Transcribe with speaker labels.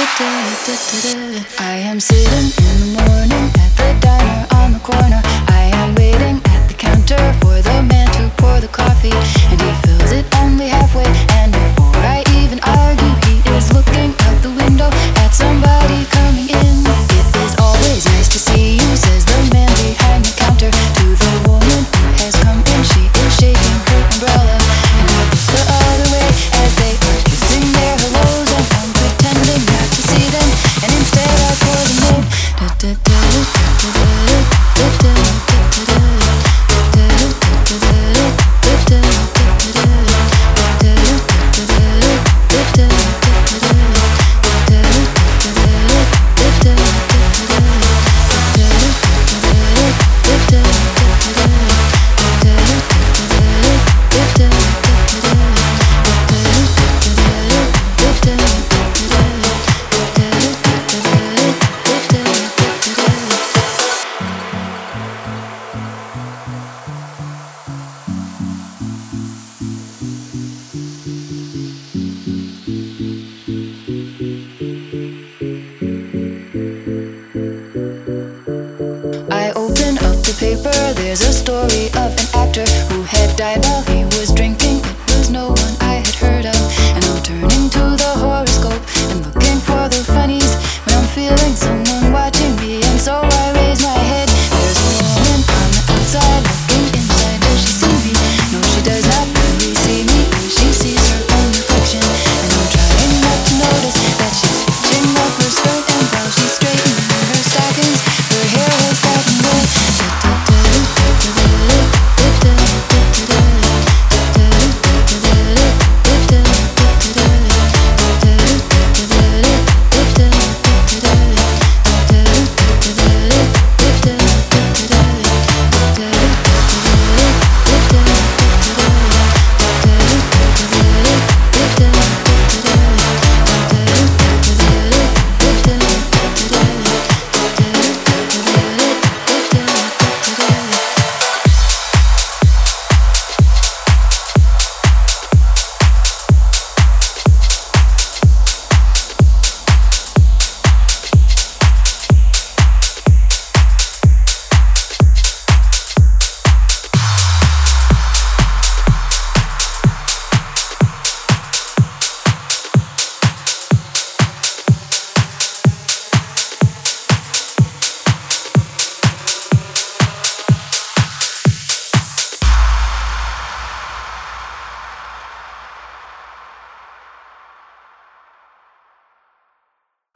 Speaker 1: I am sitting in the morning at the diner on the corner. I am waiting at the counter for the man to pour the coffee, paper, there's a story.